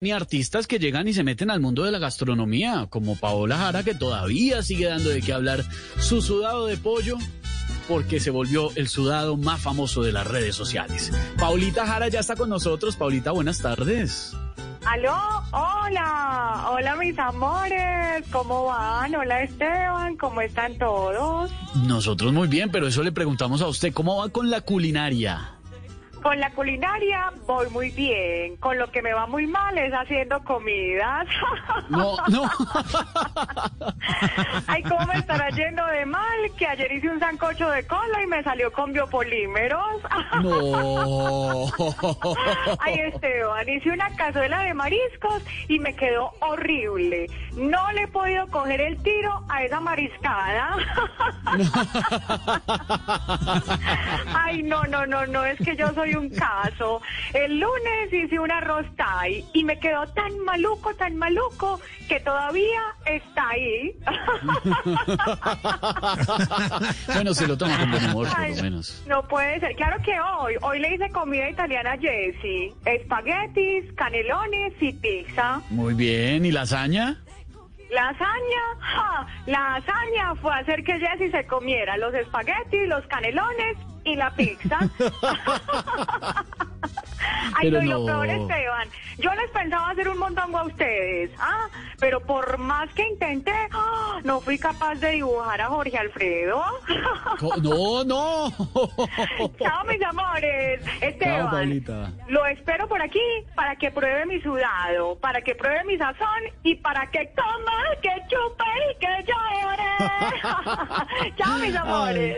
ni artistas que llegan y se meten al mundo de la gastronomía, como Paola Jara, que todavía sigue dando de qué hablar su sudado de pollo, porque se volvió el sudado más famoso de las redes sociales. Paulita Jara ya está con nosotros. Paulita, buenas tardes. Aló, hola, hola mis amores, ¿cómo van? Hola Esteban, ¿cómo están todos? Nosotros muy bien, pero eso le preguntamos a usted, ¿cómo va con la culinaria? Con la culinaria voy muy bien. Con lo que me va muy mal es haciendo comidas. No, no. Ay, cómo me estará yendo de mal que ayer hice un sancocho de cola y me salió con biopolímeros. No. Ay, Esteban, hice una cazuela de mariscos y me quedó horrible. No le he podido coger el tiro a esa mariscada. Ay, no, no, no, no, es que yo soy un caso. El lunes hice un arroz thai y me quedó tan maluco, tan maluco, que todavía está ahí. bueno, se lo toma con buen humor, por lo menos. No puede ser. Claro que hoy, hoy le hice comida italiana a Jessie. Espaguetis, canelones y pizza. Muy bien, ¿y lasaña? Lasaña, ja, la lasaña fue hacer que Jessie se comiera los espaguetis, los canelones y la pizza. Ay, no, y lo peor, Esteban, yo les pensaba hacer un montongo a ustedes, ah, pero por más que intenté, ah, no fui capaz de dibujar a Jorge Alfredo. No, no. Chao, mis amores. Esteban, lo espero por aquí para que pruebe mi sudado, para que pruebe mi sazón y para que coma, que chupe y que llore. Chao, mis amores.